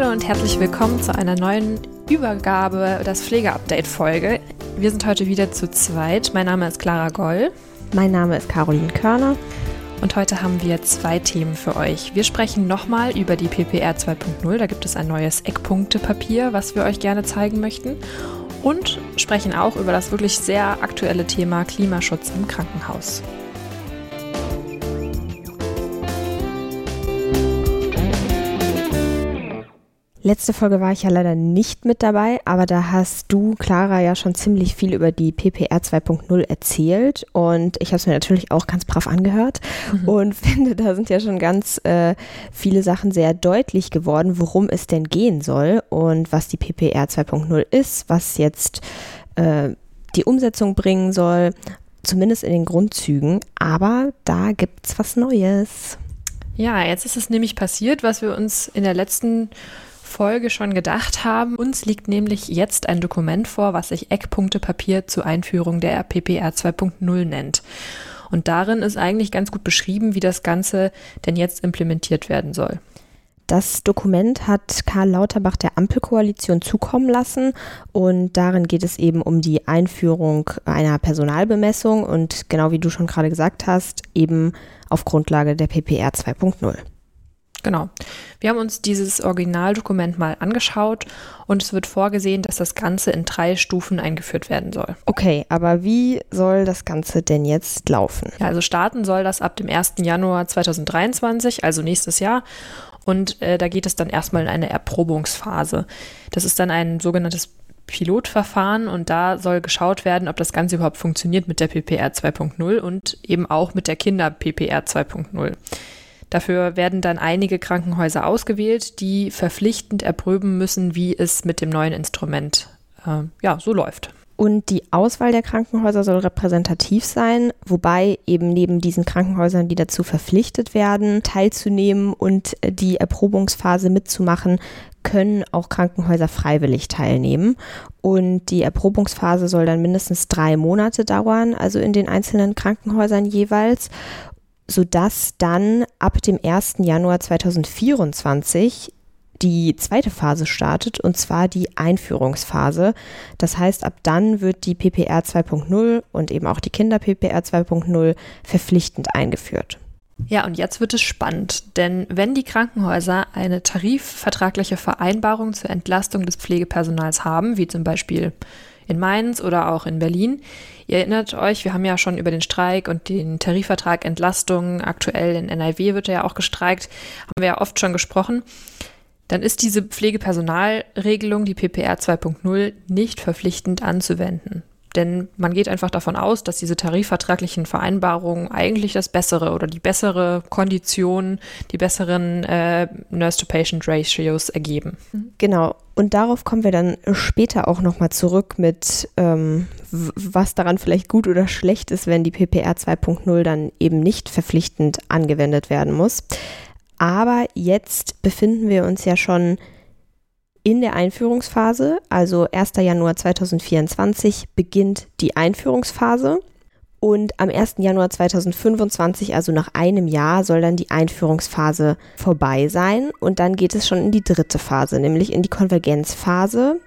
Hallo und herzlich willkommen zu einer neuen Übergabe, das Pflegeupdate-Folge. Wir sind heute wieder zu zweit. Mein Name ist Clara Goll. Mein Name ist Caroline Körner. Und heute haben wir zwei Themen für euch. Wir sprechen nochmal über die PPR 2.0. Da gibt es ein neues Eckpunktepapier, was wir euch gerne zeigen möchten. Und sprechen auch über das wirklich sehr aktuelle Thema Klimaschutz im Krankenhaus. Letzte Folge war ich ja leider nicht mit dabei, aber da hast du, Clara, ja schon ziemlich viel über die PPR 2.0 erzählt und ich habe es mir natürlich auch ganz brav angehört mhm. und finde, da sind ja schon ganz äh, viele Sachen sehr deutlich geworden, worum es denn gehen soll und was die PPR 2.0 ist, was jetzt äh, die Umsetzung bringen soll, zumindest in den Grundzügen, aber da gibt es was Neues. Ja, jetzt ist es nämlich passiert, was wir uns in der letzten Folge schon gedacht haben. Uns liegt nämlich jetzt ein Dokument vor, was sich Eckpunktepapier zur Einführung der PPR 2.0 nennt. Und darin ist eigentlich ganz gut beschrieben, wie das Ganze denn jetzt implementiert werden soll. Das Dokument hat Karl Lauterbach der Ampelkoalition zukommen lassen und darin geht es eben um die Einführung einer Personalbemessung und genau wie du schon gerade gesagt hast, eben auf Grundlage der PPR 2.0. Genau. Wir haben uns dieses Originaldokument mal angeschaut und es wird vorgesehen, dass das Ganze in drei Stufen eingeführt werden soll. Okay, aber wie soll das Ganze denn jetzt laufen? Ja, also starten soll das ab dem 1. Januar 2023, also nächstes Jahr. Und äh, da geht es dann erstmal in eine Erprobungsphase. Das ist dann ein sogenanntes Pilotverfahren und da soll geschaut werden, ob das Ganze überhaupt funktioniert mit der PPR 2.0 und eben auch mit der Kinder PPR 2.0. Dafür werden dann einige Krankenhäuser ausgewählt, die verpflichtend erproben müssen, wie es mit dem neuen Instrument äh, ja, so läuft. Und die Auswahl der Krankenhäuser soll repräsentativ sein, wobei eben neben diesen Krankenhäusern, die dazu verpflichtet werden, teilzunehmen und die Erprobungsphase mitzumachen, können auch Krankenhäuser freiwillig teilnehmen. Und die Erprobungsphase soll dann mindestens drei Monate dauern, also in den einzelnen Krankenhäusern jeweils sodass dann ab dem 1. Januar 2024 die zweite Phase startet, und zwar die Einführungsphase. Das heißt, ab dann wird die PPR 2.0 und eben auch die Kinder-PPR 2.0 verpflichtend eingeführt. Ja, und jetzt wird es spannend, denn wenn die Krankenhäuser eine tarifvertragliche Vereinbarung zur Entlastung des Pflegepersonals haben, wie zum Beispiel in Mainz oder auch in Berlin. Ihr erinnert euch, wir haben ja schon über den Streik und den Tarifvertrag Entlastung, aktuell in NRW wird ja auch gestreikt, haben wir ja oft schon gesprochen. Dann ist diese Pflegepersonalregelung, die PPR 2.0, nicht verpflichtend anzuwenden. Denn man geht einfach davon aus, dass diese tarifvertraglichen Vereinbarungen eigentlich das bessere oder die bessere Kondition, die besseren äh, Nurse-to-Patient-Ratios ergeben. Genau. Und darauf kommen wir dann später auch nochmal zurück mit, ähm, was daran vielleicht gut oder schlecht ist, wenn die PPR 2.0 dann eben nicht verpflichtend angewendet werden muss. Aber jetzt befinden wir uns ja schon in der Einführungsphase, also 1. Januar 2024, beginnt die Einführungsphase. Und am 1. Januar 2025, also nach einem Jahr, soll dann die Einführungsphase vorbei sein. Und dann geht es schon in die dritte Phase, nämlich in die Konvergenzphase.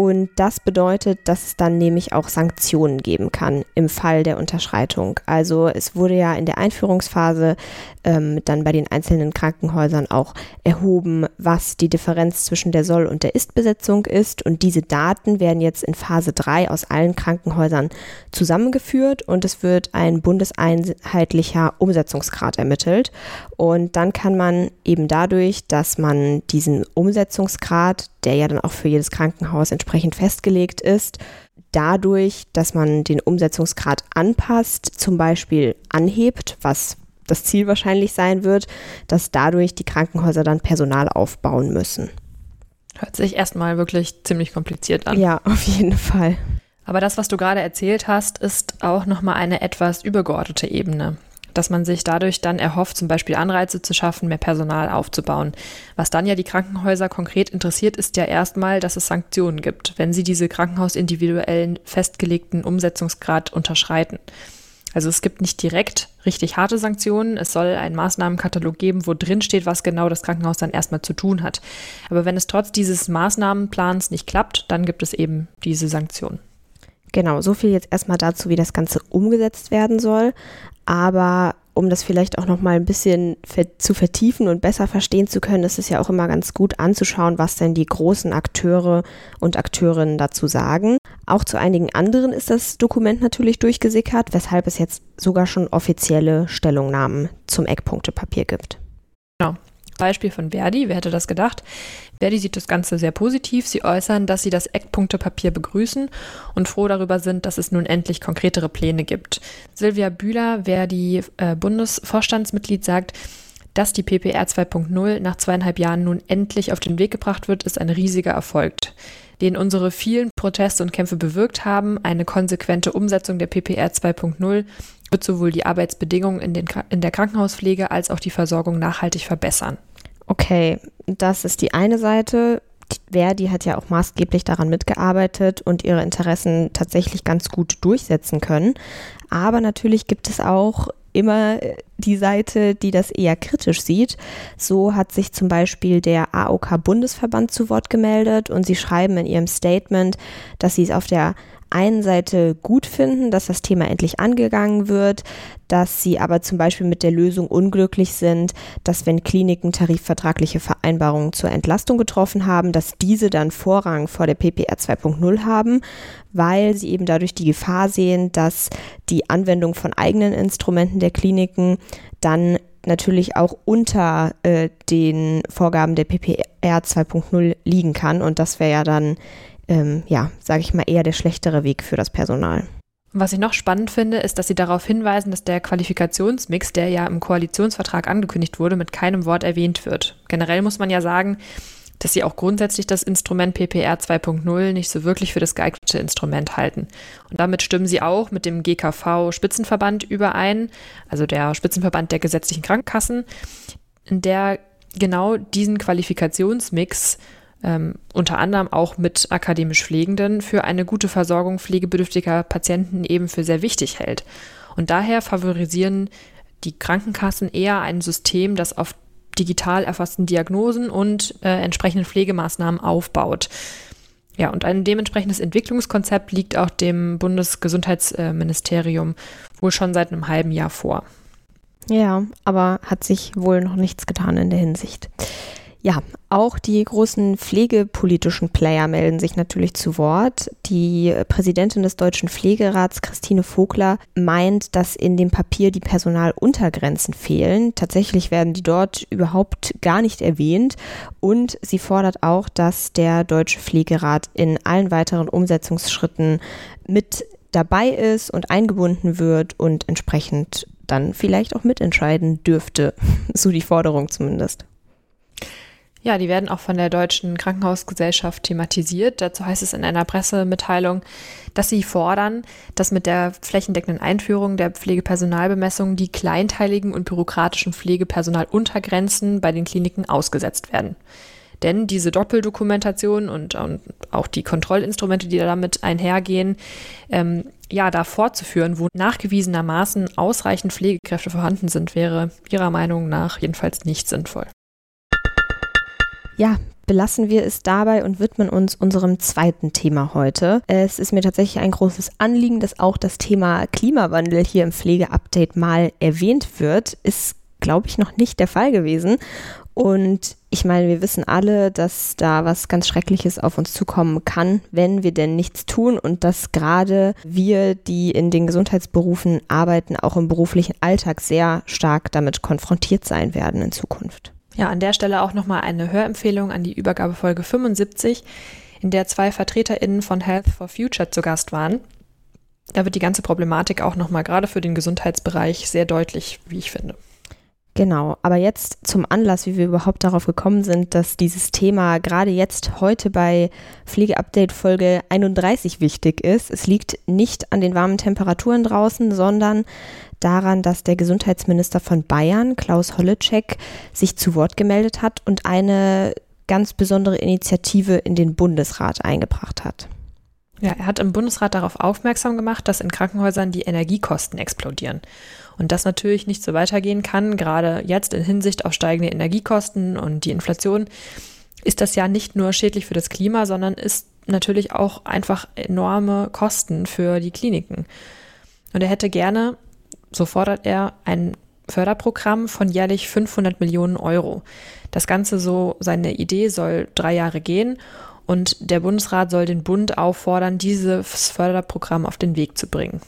Und das bedeutet, dass es dann nämlich auch Sanktionen geben kann im Fall der Unterschreitung. Also es wurde ja in der Einführungsphase ähm, dann bei den einzelnen Krankenhäusern auch erhoben, was die Differenz zwischen der Soll- und der Ist-Besetzung ist. Und diese Daten werden jetzt in Phase 3 aus allen Krankenhäusern zusammengeführt und es wird ein bundeseinheitlicher Umsetzungsgrad ermittelt. Und dann kann man eben dadurch, dass man diesen Umsetzungsgrad, der ja dann auch für jedes Krankenhaus entsprechend festgelegt ist, dadurch, dass man den Umsetzungsgrad anpasst, zum Beispiel anhebt, was das Ziel wahrscheinlich sein wird, dass dadurch die Krankenhäuser dann Personal aufbauen müssen. Hört sich erstmal wirklich ziemlich kompliziert an. Ja, auf jeden Fall. Aber das, was du gerade erzählt hast, ist auch nochmal eine etwas übergeordnete Ebene dass man sich dadurch dann erhofft, zum Beispiel Anreize zu schaffen, mehr Personal aufzubauen. Was dann ja die Krankenhäuser konkret interessiert, ist ja erstmal, dass es Sanktionen gibt, wenn sie diese krankenhausindividuellen festgelegten Umsetzungsgrad unterschreiten. Also es gibt nicht direkt richtig harte Sanktionen. Es soll einen Maßnahmenkatalog geben, wo drin steht, was genau das Krankenhaus dann erstmal zu tun hat. Aber wenn es trotz dieses Maßnahmenplans nicht klappt, dann gibt es eben diese Sanktionen. Genau, so viel jetzt erstmal dazu, wie das Ganze umgesetzt werden soll. Aber um das vielleicht auch noch mal ein bisschen zu vertiefen und besser verstehen zu können, ist es ja auch immer ganz gut anzuschauen, was denn die großen Akteure und Akteurinnen dazu sagen. Auch zu einigen anderen ist das Dokument natürlich durchgesickert, weshalb es jetzt sogar schon offizielle Stellungnahmen zum Eckpunktepapier gibt. Genau. Beispiel von Verdi, wer hätte das gedacht? Verdi sieht das Ganze sehr positiv. Sie äußern, dass sie das Eckpunktepapier begrüßen und froh darüber sind, dass es nun endlich konkretere Pläne gibt. Silvia Bühler, Verdi äh, Bundesvorstandsmitglied, sagt, dass die PPR 2.0 nach zweieinhalb Jahren nun endlich auf den Weg gebracht wird, ist ein riesiger Erfolg, den unsere vielen Proteste und Kämpfe bewirkt haben. Eine konsequente Umsetzung der PPR 2.0 wird sowohl die Arbeitsbedingungen in, den, in der Krankenhauspflege als auch die Versorgung nachhaltig verbessern. Okay, das ist die eine Seite. Verdi hat ja auch maßgeblich daran mitgearbeitet und ihre Interessen tatsächlich ganz gut durchsetzen können. Aber natürlich gibt es auch immer die Seite, die das eher kritisch sieht. So hat sich zum Beispiel der AOK-Bundesverband zu Wort gemeldet und sie schreiben in ihrem Statement, dass sie es auf der einen Seite gut finden, dass das Thema endlich angegangen wird, dass sie aber zum Beispiel mit der Lösung unglücklich sind, dass wenn Kliniken tarifvertragliche Vereinbarungen zur Entlastung getroffen haben, dass diese dann Vorrang vor der PPR 2.0 haben, weil sie eben dadurch die Gefahr sehen, dass die Anwendung von eigenen Instrumenten der Kliniken dann natürlich auch unter äh, den Vorgaben der PPR 2.0 liegen kann. Und das wäre ja dann ähm, ja, sage ich mal, eher der schlechtere Weg für das Personal. Was ich noch spannend finde, ist, dass Sie darauf hinweisen, dass der Qualifikationsmix, der ja im Koalitionsvertrag angekündigt wurde, mit keinem Wort erwähnt wird. Generell muss man ja sagen, dass Sie auch grundsätzlich das Instrument PPR 2.0 nicht so wirklich für das geeignete Instrument halten. Und damit stimmen Sie auch mit dem GKV Spitzenverband überein, also der Spitzenverband der gesetzlichen Krankenkassen, in der genau diesen Qualifikationsmix ähm, unter anderem auch mit akademisch Pflegenden für eine gute Versorgung pflegebedürftiger Patienten eben für sehr wichtig hält. Und daher favorisieren die Krankenkassen eher ein System, das auf digital erfassten Diagnosen und äh, entsprechenden Pflegemaßnahmen aufbaut. Ja, und ein dementsprechendes Entwicklungskonzept liegt auch dem Bundesgesundheitsministerium wohl schon seit einem halben Jahr vor. Ja, aber hat sich wohl noch nichts getan in der Hinsicht. Ja, auch die großen pflegepolitischen Player melden sich natürlich zu Wort. Die Präsidentin des Deutschen Pflegerats, Christine Vogler, meint, dass in dem Papier die Personaluntergrenzen fehlen. Tatsächlich werden die dort überhaupt gar nicht erwähnt. Und sie fordert auch, dass der Deutsche Pflegerat in allen weiteren Umsetzungsschritten mit dabei ist und eingebunden wird und entsprechend dann vielleicht auch mitentscheiden dürfte. So die Forderung zumindest. Ja, die werden auch von der Deutschen Krankenhausgesellschaft thematisiert. Dazu heißt es in einer Pressemitteilung, dass sie fordern, dass mit der flächendeckenden Einführung der Pflegepersonalbemessung die kleinteiligen und bürokratischen Pflegepersonaluntergrenzen bei den Kliniken ausgesetzt werden. Denn diese Doppeldokumentation und, und auch die Kontrollinstrumente, die damit einhergehen, ähm, ja, da fortzuführen, wo nachgewiesenermaßen ausreichend Pflegekräfte vorhanden sind, wäre ihrer Meinung nach jedenfalls nicht sinnvoll. Ja, belassen wir es dabei und widmen uns unserem zweiten Thema heute. Es ist mir tatsächlich ein großes Anliegen, dass auch das Thema Klimawandel hier im Pflegeupdate mal erwähnt wird. Ist, glaube ich, noch nicht der Fall gewesen. Und ich meine, wir wissen alle, dass da was ganz Schreckliches auf uns zukommen kann, wenn wir denn nichts tun und dass gerade wir, die in den Gesundheitsberufen arbeiten, auch im beruflichen Alltag sehr stark damit konfrontiert sein werden in Zukunft. Ja, an der Stelle auch nochmal eine Hörempfehlung an die Übergabefolge 75, in der zwei VertreterInnen von Health for Future zu Gast waren. Da wird die ganze Problematik auch nochmal gerade für den Gesundheitsbereich sehr deutlich, wie ich finde. Genau, aber jetzt zum Anlass, wie wir überhaupt darauf gekommen sind, dass dieses Thema gerade jetzt heute bei Pflegeupdate Folge 31 wichtig ist. Es liegt nicht an den warmen Temperaturen draußen, sondern daran, dass der Gesundheitsminister von Bayern, Klaus Holleczek, sich zu Wort gemeldet hat und eine ganz besondere Initiative in den Bundesrat eingebracht hat. Ja, er hat im Bundesrat darauf aufmerksam gemacht, dass in Krankenhäusern die Energiekosten explodieren. Und das natürlich nicht so weitergehen kann, gerade jetzt in Hinsicht auf steigende Energiekosten und die Inflation, ist das ja nicht nur schädlich für das Klima, sondern ist natürlich auch einfach enorme Kosten für die Kliniken. Und er hätte gerne so fordert er ein Förderprogramm von jährlich 500 Millionen Euro. Das Ganze so, seine Idee soll drei Jahre gehen und der Bundesrat soll den Bund auffordern, dieses Förderprogramm auf den Weg zu bringen.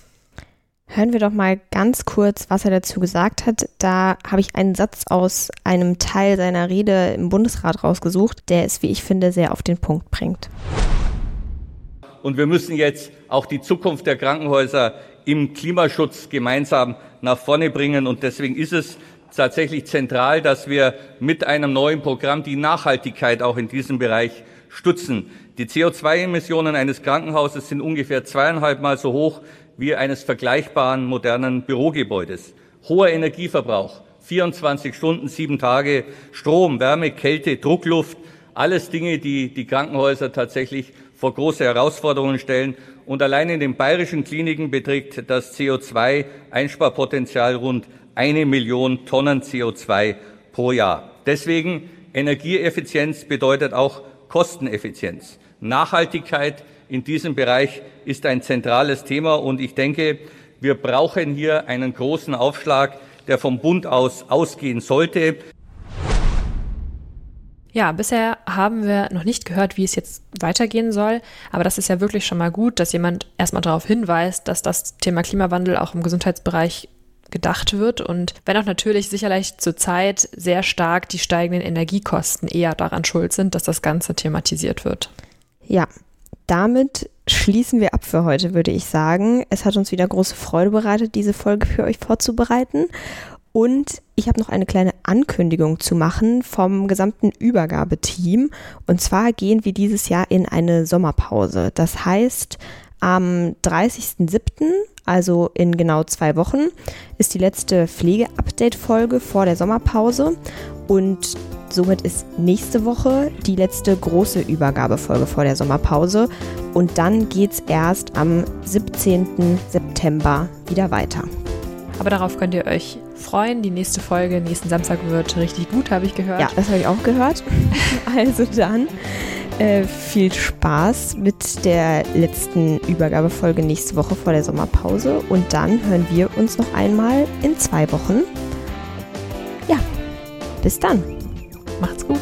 Hören wir doch mal ganz kurz, was er dazu gesagt hat. Da habe ich einen Satz aus einem Teil seiner Rede im Bundesrat rausgesucht, der es, wie ich finde, sehr auf den Punkt bringt. Und wir müssen jetzt auch die Zukunft der Krankenhäuser im Klimaschutz gemeinsam nach vorne bringen. Und deswegen ist es tatsächlich zentral, dass wir mit einem neuen Programm die Nachhaltigkeit auch in diesem Bereich stützen. Die CO2-Emissionen eines Krankenhauses sind ungefähr zweieinhalb Mal so hoch wie eines vergleichbaren modernen Bürogebäudes. Hoher Energieverbrauch, 24 Stunden, sieben Tage, Strom, Wärme, Kälte, Druckluft, alles Dinge, die die Krankenhäuser tatsächlich vor große Herausforderungen stellen. Und allein in den bayerischen Kliniken beträgt das CO2-Einsparpotenzial rund eine Million Tonnen CO2 pro Jahr. Deswegen Energieeffizienz bedeutet auch Kosteneffizienz. Nachhaltigkeit in diesem Bereich ist ein zentrales Thema und ich denke, wir brauchen hier einen großen Aufschlag, der vom Bund aus ausgehen sollte. Ja, bisher haben wir noch nicht gehört, wie es jetzt weitergehen soll. Aber das ist ja wirklich schon mal gut, dass jemand erstmal darauf hinweist, dass das Thema Klimawandel auch im Gesundheitsbereich gedacht wird. Und wenn auch natürlich sicherlich zurzeit sehr stark die steigenden Energiekosten eher daran schuld sind, dass das Ganze thematisiert wird. Ja, damit schließen wir ab für heute, würde ich sagen. Es hat uns wieder große Freude bereitet, diese Folge für euch vorzubereiten. Und ich habe noch eine kleine Ankündigung zu machen vom gesamten Übergabeteam. Und zwar gehen wir dieses Jahr in eine Sommerpause. Das heißt, am 30.07., also in genau zwei Wochen, ist die letzte Pflege-Update-Folge vor der Sommerpause. Und somit ist nächste Woche die letzte große Übergabefolge vor der Sommerpause. Und dann geht es erst am 17. September wieder weiter. Aber darauf könnt ihr euch freuen. Die nächste Folge nächsten Samstag wird richtig gut, habe ich gehört. Ja, das habe ich auch gehört. also dann äh, viel Spaß mit der letzten Übergabefolge nächste Woche vor der Sommerpause. Und dann hören wir uns noch einmal in zwei Wochen. Ja, bis dann. Macht's gut.